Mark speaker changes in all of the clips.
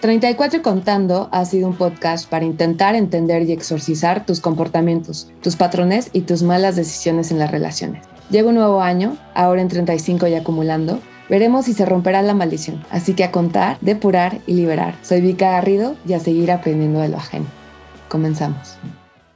Speaker 1: 34 y Contando ha sido un podcast para intentar entender y exorcizar tus comportamientos, tus patrones y tus malas decisiones en las relaciones. Llega un nuevo año, ahora en 35 y acumulando. Veremos si se romperá la maldición. Así que a contar, depurar y liberar. Soy Vika Garrido y a seguir aprendiendo de lo ajeno. Comenzamos.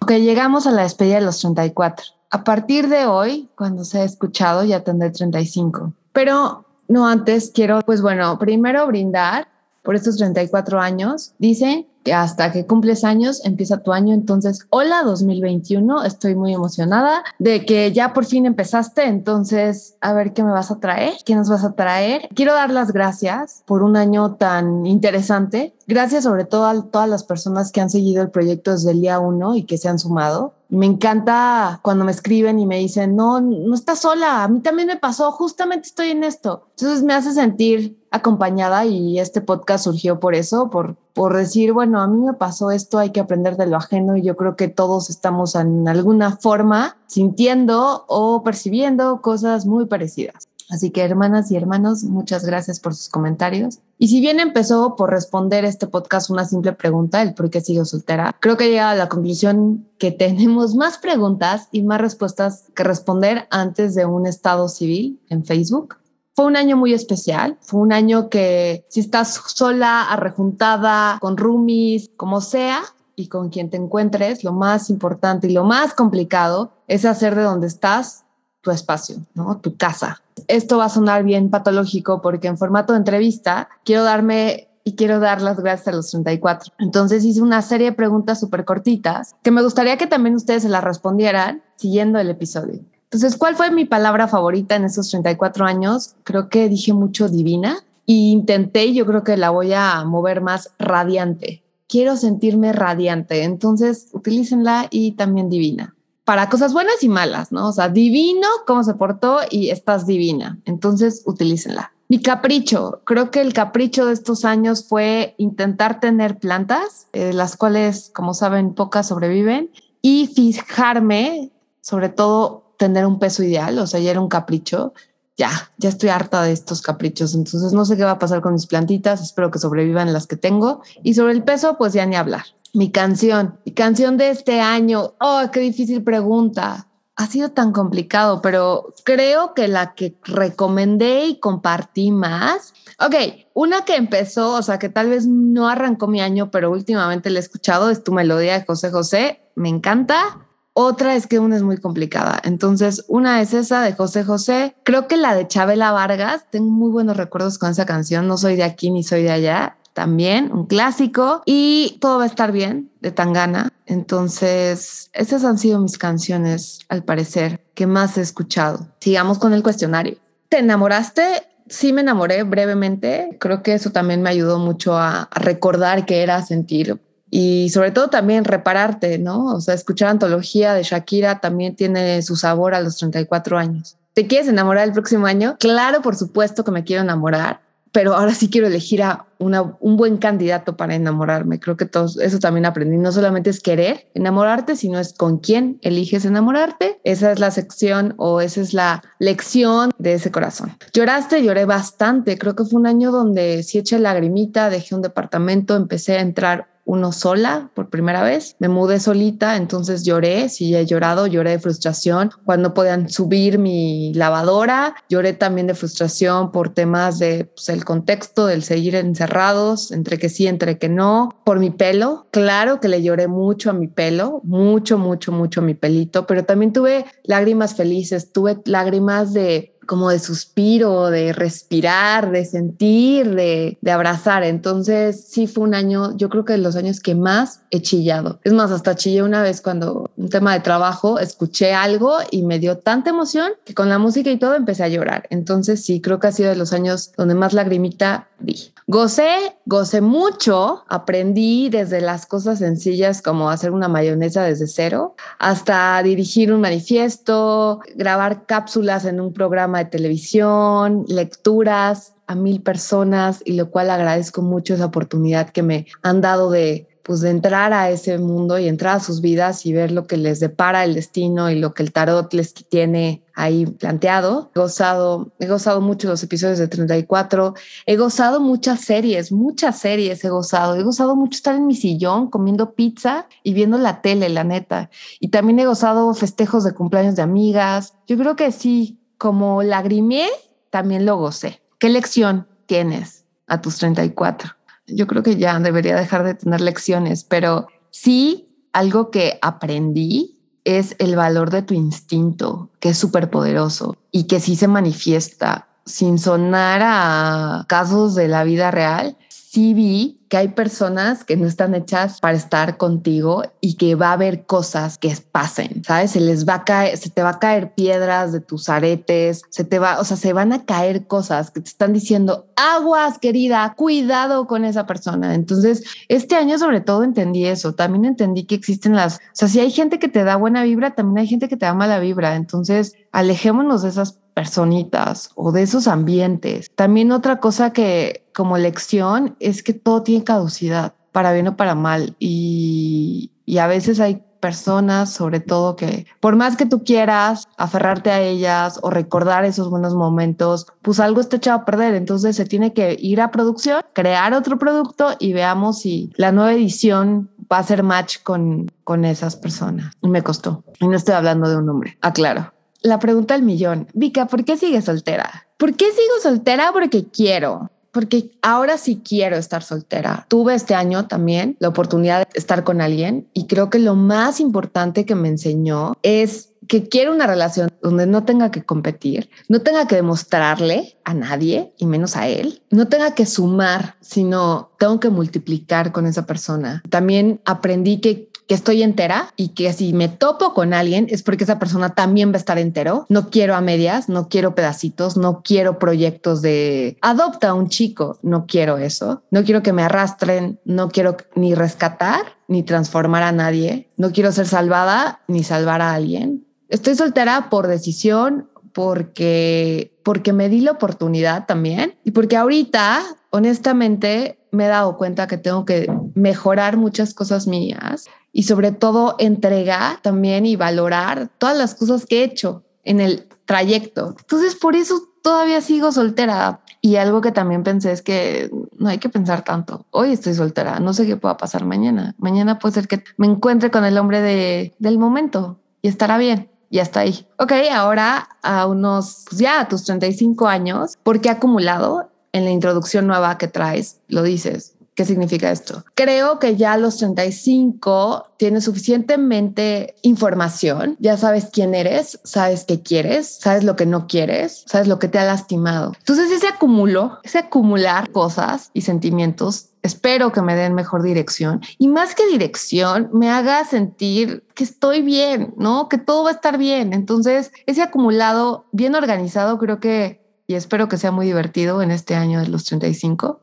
Speaker 1: Ok, llegamos a la despedida de los 34. A partir de hoy, cuando se ha escuchado, ya tendré 35. Pero no antes quiero, pues bueno, primero brindar por estos 34 años. Dice que hasta que cumples años empieza tu año. Entonces, hola 2021, estoy muy emocionada de que ya por fin empezaste. Entonces, a ver qué me vas a traer, qué nos vas a traer. Quiero dar las gracias por un año tan interesante. Gracias sobre todo a todas las personas que han seguido el proyecto desde el día uno y que se han sumado. Me encanta cuando me escriben y me dicen, no, no estás sola, a mí también me pasó, justamente estoy en esto. Entonces me hace sentir acompañada y este podcast surgió por eso, por, por decir, bueno, a mí me pasó esto, hay que aprender de lo ajeno y yo creo que todos estamos en alguna forma sintiendo o percibiendo cosas muy parecidas. Así que hermanas y hermanos, muchas gracias por sus comentarios. Y si bien empezó por responder este podcast una simple pregunta, el por qué sigo soltera, creo que llega a la conclusión que tenemos más preguntas y más respuestas que responder antes de un estado civil en Facebook. Fue un año muy especial, fue un año que si estás sola, arrejuntada, con roomies, como sea, y con quien te encuentres, lo más importante y lo más complicado es hacer de donde estás tu espacio, ¿no? Tu casa. Esto va a sonar bien patológico porque en formato de entrevista quiero darme y quiero dar las gracias a los 34. Entonces hice una serie de preguntas súper cortitas que me gustaría que también ustedes se las respondieran siguiendo el episodio. Entonces, ¿cuál fue mi palabra favorita en esos 34 años? Creo que dije mucho divina y intenté, yo creo que la voy a mover más radiante. Quiero sentirme radiante, entonces utilícenla y también divina para cosas buenas y malas, ¿no? O sea, divino cómo se portó y estás divina. Entonces, utilícenla. Mi capricho, creo que el capricho de estos años fue intentar tener plantas, eh, las cuales, como saben, pocas sobreviven, y fijarme, sobre todo, tener un peso ideal, o sea, ya era un capricho. Ya, ya estoy harta de estos caprichos, entonces no sé qué va a pasar con mis plantitas, espero que sobrevivan las que tengo. Y sobre el peso, pues ya ni hablar mi canción, mi canción de este año. Oh, qué difícil pregunta. Ha sido tan complicado, pero creo que la que recomendé y compartí más. Ok, una que empezó, o sea, que tal vez no arrancó mi año, pero últimamente la he escuchado, es tu melodía de José José. Me encanta. Otra es que una es muy complicada. Entonces, una es esa de José José. Creo que la de Chabela Vargas. Tengo muy buenos recuerdos con esa canción. No soy de aquí ni soy de allá también, un clásico, y todo va a estar bien de Tangana. Entonces, esas han sido mis canciones, al parecer, que más he escuchado. Sigamos con el cuestionario. ¿Te enamoraste? Sí me enamoré brevemente. Creo que eso también me ayudó mucho a, recordar qué era sentir y sobre todo también repararte, ¿no? O sea, escuchar antología de Shakira también tiene su sabor a los 34 años. ¿Te quieres enamorar el próximo año? Claro, por supuesto que me quiero enamorar pero ahora sí quiero elegir a un buen candidato para enamorarme. Creo que todo eso también aprendí. No solamente es querer enamorarte, sino es con quién eliges enamorarte. Esa es la sección o esa es la lección de ese corazón. Lloraste, lloré bastante. Creo que fue un año donde sí eché lagrimita, dejé un departamento, empecé a entrar uno sola por primera vez. Me mudé solita, entonces lloré, sí he llorado, lloré de frustración cuando podían subir mi lavadora, lloré también de frustración por temas de pues, el contexto del seguir encerrados, entre que sí, entre que no, por mi pelo. Claro que le lloré mucho a mi pelo, mucho, mucho, mucho a mi pelito, pero también tuve lágrimas felices, tuve lágrimas de como de suspiro, de respirar, de sentir, de, de, abrazar. Entonces sí fue un año, yo creo que de los años que más he chillado. Es más, hasta chillé una vez cuando un tema de trabajo, escuché algo y me dio tanta emoción que con la música y todo empecé a llorar. Entonces sí, creo que ha sido de los años donde más lagrimita di. Gocé, gocé mucho, aprendí desde las cosas sencillas como hacer una mayonesa desde cero hasta dirigir un manifiesto, grabar cápsulas en un programa de televisión, lecturas a mil personas y lo cual agradezco mucho esa oportunidad que me han dado de pues de entrar a ese mundo y entrar a sus vidas y ver lo que les depara el destino y lo que el tarot les tiene ahí planteado. He gozado, he gozado mucho los episodios de 34, he gozado muchas series, muchas series he gozado, he gozado mucho estar en mi sillón comiendo pizza y viendo la tele, la neta. Y también he gozado festejos de cumpleaños de amigas. Yo creo que sí, como lagrimé, también lo gocé. ¿Qué lección tienes a tus 34? yo creo que ya debería dejar de tener lecciones, pero sí algo que aprendí es el valor de tu instinto, que es súper poderoso y que sí se manifiesta sin sonar a casos de la vida real, sí vi que hay personas que no están hechas para estar contigo y que va a haber cosas que pasen, ¿sabes? Se les va a caer, se te va a caer piedras de tus aretes, se te va, o sea, se van a caer cosas que te están diciendo, aguas, querida, cuidado con esa persona. Entonces, este año sobre todo entendí eso, también entendí que existen las, o sea, si hay gente que te da buena vibra, también hay gente que te da mala vibra. Entonces, alejémonos de esas personitas o de esos ambientes. También otra cosa que como lección es que todo tiene caducidad, para bien o para mal. Y, a veces hay personas, sobre todo, que por más que tú quieras aferrarte a ellas o recordar esos buenos momentos, pues algo está echado a perder. Entonces se tiene que ir a producción, crear otro producto y veamos si la nueva edición va a ser match con, con esas personas. Y me costó. Y no estoy hablando de un hombre, aclaro la pregunta del millón. Vika, ¿por qué sigues soltera? ¿Por qué sigo soltera? Porque quiero. Porque ahora sí quiero estar soltera. Tuve este año también la oportunidad de estar con alguien y creo que lo más importante que me enseñó es que quiero una relación donde no tenga que competir, no tenga que demostrarle a nadie y menos a él, no tenga que sumar, sino tengo que multiplicar con esa persona. También aprendí que que estoy entera y que si me topo con alguien es porque esa persona también va a estar entero. No quiero a medias, no quiero pedacitos, no quiero proyectos de adopta a un chico, no quiero eso. No quiero que me arrastren, no quiero ni rescatar ni transformar a nadie. No quiero ser salvada ni salvar a alguien. Estoy soltera por decisión, porque porque me di la oportunidad también y porque ahorita honestamente me he dado cuenta que tengo que mejorar muchas cosas mías y sobre todo entregar también y valorar todas las cosas que he hecho en el trayecto. Entonces, por eso todavía sigo soltera. Y algo que también pensé es que no hay que pensar tanto. Hoy estoy soltera, no sé qué pueda pasar mañana. Mañana puede ser que me encuentre con el hombre de, del momento y estará bien. Y hasta ahí. Ok, ahora a unos, pues ya a tus 35 años, porque acumulado en la introducción nueva que traes, lo dices, ¿Qué significa esto? Creo que ya a los 35 tienes suficientemente información, ya sabes quién eres, sabes qué quieres, sabes lo que no quieres, sabes lo que te ha lastimado. Entonces ese acumulo, ese acumular cosas y sentimientos espero que me den mejor dirección y más que dirección me haga sentir que estoy bien, ¿no? Que todo va a estar bien. Entonces, ese acumulado bien organizado creo que y espero que sea muy divertido en este año de los 35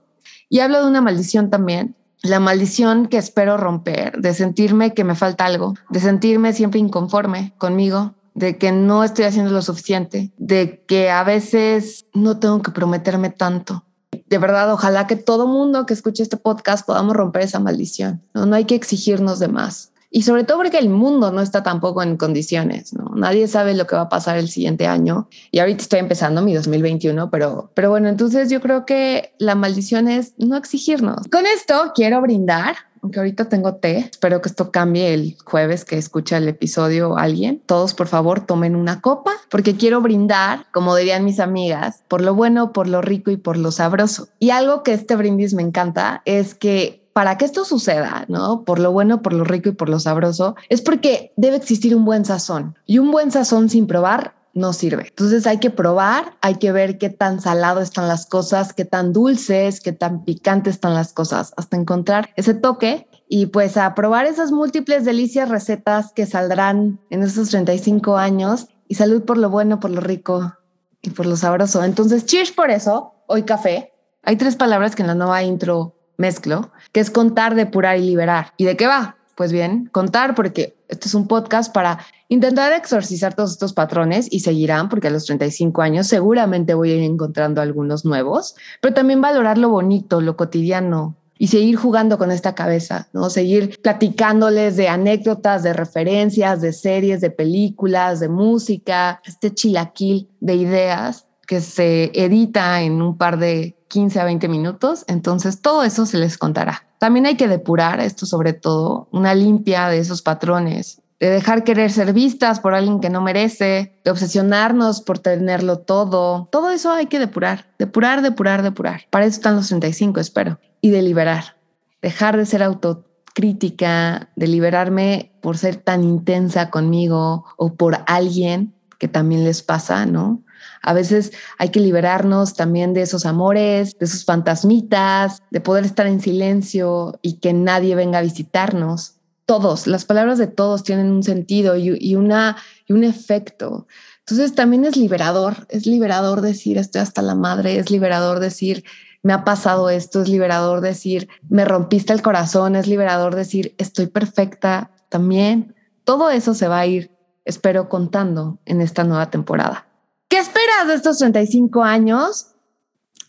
Speaker 1: y hablo de una maldición también, la maldición que espero romper, de sentirme que me falta algo, de sentirme siempre inconforme conmigo, de que no estoy haciendo lo suficiente, de que a veces no tengo que prometerme tanto. De verdad, ojalá que todo mundo que escuche este podcast podamos romper esa maldición. No, no hay que exigirnos de más y sobre todo porque el mundo no está tampoco en condiciones, ¿no? Nadie sabe lo que va a pasar el siguiente año y ahorita estoy empezando mi 2021, pero, pero bueno, entonces yo creo que la maldición es no exigirnos. Con esto quiero brindar aunque ahorita tengo té, espero que esto cambie el jueves que escucha el episodio alguien. Todos, por favor, tomen una copa porque quiero brindar, como dirían mis amigas, por lo bueno, por lo rico y por lo sabroso. Y algo que este brindis me encanta es que para que esto suceda, ¿no? Por lo bueno, por lo rico y por lo sabroso, es porque debe existir un buen sazón. Y un buen sazón sin probar no sirve. Entonces hay que probar, hay que ver qué tan salado están las cosas, qué tan dulces, qué tan picantes están las cosas, hasta encontrar ese toque y pues a probar esas múltiples delicias recetas que saldrán en esos 35 años y salud por lo bueno, por lo rico y por lo sabroso. Entonces, cheers por eso, hoy café. Hay tres palabras que en la nueva intro mezclo, que es contar, depurar y liberar. ¿Y de qué va? Pues bien, contar porque este es un podcast para intentar exorcizar todos estos patrones y seguirán porque a los 35 años seguramente voy a ir encontrando algunos nuevos, pero también valorar lo bonito, lo cotidiano, y seguir jugando con esta cabeza, ¿no? Seguir platicándoles de anécdotas, de referencias, de series, de películas, de música, este chilaquil de ideas que se edita en un par de 15 a 20 minutos, entonces todo eso se les contará. También hay que depurar esto sobre todo, una limpia de esos patrones, de dejar querer ser vistas por alguien que no merece, de obsesionarnos por tenerlo todo. Todo eso hay que depurar, depurar, depurar, depurar. Para eso están los 35, espero. Y deliberar, dejar de ser autocrítica, de liberarme por ser tan intensa conmigo o por alguien que también les pasa, ¿no? A veces hay que liberarnos también de esos amores, de esos fantasmitas, de poder estar en silencio y que nadie venga a visitarnos. Todos, las palabras de todos tienen un sentido y, una, y un efecto. Entonces también es liberador, es liberador decir estoy hasta la madre, es liberador decir me ha pasado esto, es liberador decir me rompiste el corazón, es liberador decir estoy perfecta también. Todo eso se va a ir, espero, contando en esta nueva temporada. ¿Qué esperas de estos 35 años?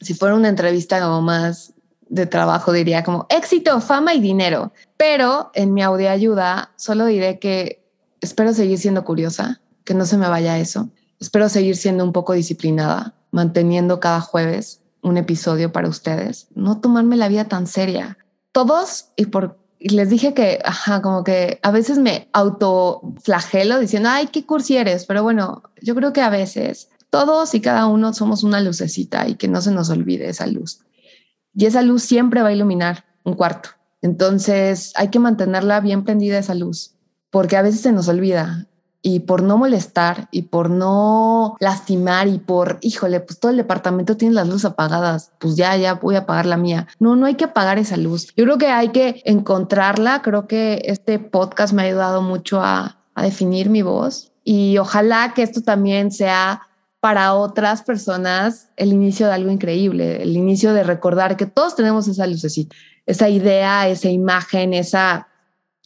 Speaker 1: Si fuera una entrevista como más de trabajo, diría como éxito, fama y dinero. Pero en mi audio ayuda solo diré que espero seguir siendo curiosa, que no se me vaya eso. Espero seguir siendo un poco disciplinada, manteniendo cada jueves un episodio para ustedes. No tomarme la vida tan seria. Todos, y por les dije que, ajá, como que a veces me autoflagelo diciendo, ay, qué cursi eres, pero bueno, yo creo que a veces todos y cada uno somos una lucecita y que no se nos olvide esa luz. Y esa luz siempre va a iluminar un cuarto. Entonces hay que mantenerla bien prendida esa luz, porque a veces se nos olvida y por no molestar y por no lastimar y por, híjole, pues todo el departamento tiene las luces apagadas, pues ya, ya voy a apagar la mía. No, no hay que apagar esa luz. Yo creo que hay que encontrarla. Creo que este podcast me ha ayudado mucho a, definir mi voz y ojalá que esto también sea para otras personas el inicio de algo increíble, el inicio de recordar que todos tenemos esa lucecita, esa idea, esa imagen, esa,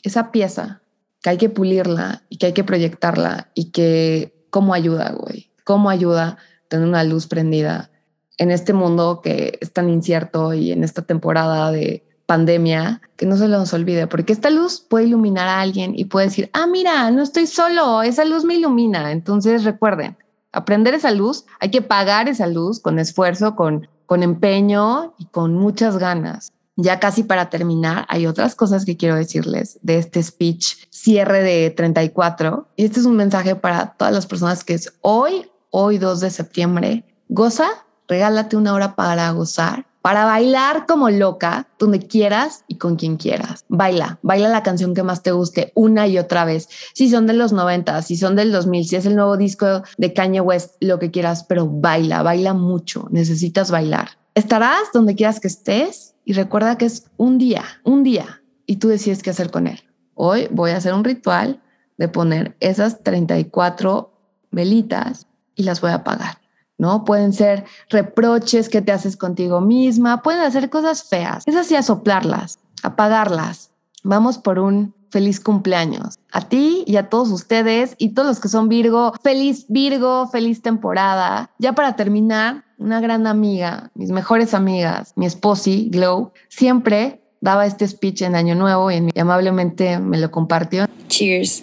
Speaker 1: esa pieza que hay que pulirla y que hay que proyectarla y que cómo ayuda, güey, cómo ayuda tener una luz prendida en este mundo que es tan incierto y en esta temporada de pandemia, que no se nos olvide, porque esta luz puede iluminar a alguien y puede decir, ah, mira, no estoy solo, esa luz me ilumina. Entonces recuerden, aprender esa luz, hay que pagar esa luz con esfuerzo, con, con empeño y con muchas ganas. Ya casi para terminar, hay otras cosas que quiero decirles de este speech cierre de 34. Y este es un mensaje para todas las personas que es hoy, hoy 2 de septiembre. Goza, regálate una hora para gozar, para bailar como loca, donde quieras y con quien quieras. Baila, baila la canción que más te guste una y otra vez. Si son de los 90, si son del 2000, si es el nuevo disco de Kanye West, lo que quieras, pero baila, baila mucho. Necesitas bailar. Estarás donde quieras que estés y recuerda que es un día, un día, y tú decides qué hacer con él. Hoy voy a hacer un ritual de poner esas 34 velitas y las voy a apagar. ¿no? Pueden ser reproches que te haces contigo misma, pueden hacer cosas feas. Es así a soplarlas, apagarlas. Vamos por un feliz cumpleaños. A ti y a todos ustedes y todos los que son Virgo, feliz Virgo, feliz temporada. Ya para terminar, una gran amiga, mis mejores amigas, mi esposi, Glow, siempre daba este speech en Año Nuevo y amablemente me lo compartió.
Speaker 2: Cheers.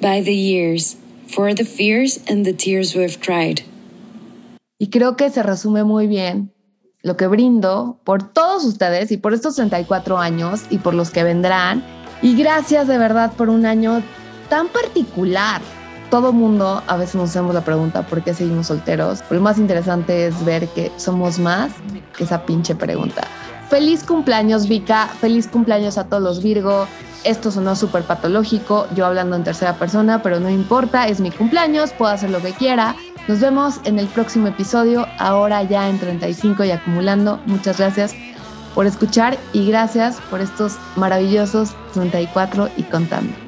Speaker 2: By the years, for the fears and the tears we've cried.
Speaker 1: Y creo que se resume muy bien lo que brindo por todos ustedes y por estos 34 años y por los que vendrán. Y gracias de verdad por un año tan particular todo mundo a veces nos hacemos la pregunta por qué seguimos solteros. lo más interesante es ver que somos más que esa pinche pregunta. Feliz cumpleaños, Vika. Feliz cumpleaños a todos los Virgo. Esto sonó súper patológico, yo hablando en tercera persona, pero no importa, es mi cumpleaños, puedo hacer lo que quiera. Nos vemos en el próximo episodio, ahora ya en 35 y acumulando. Muchas gracias por escuchar y gracias por estos maravillosos 34 y contando.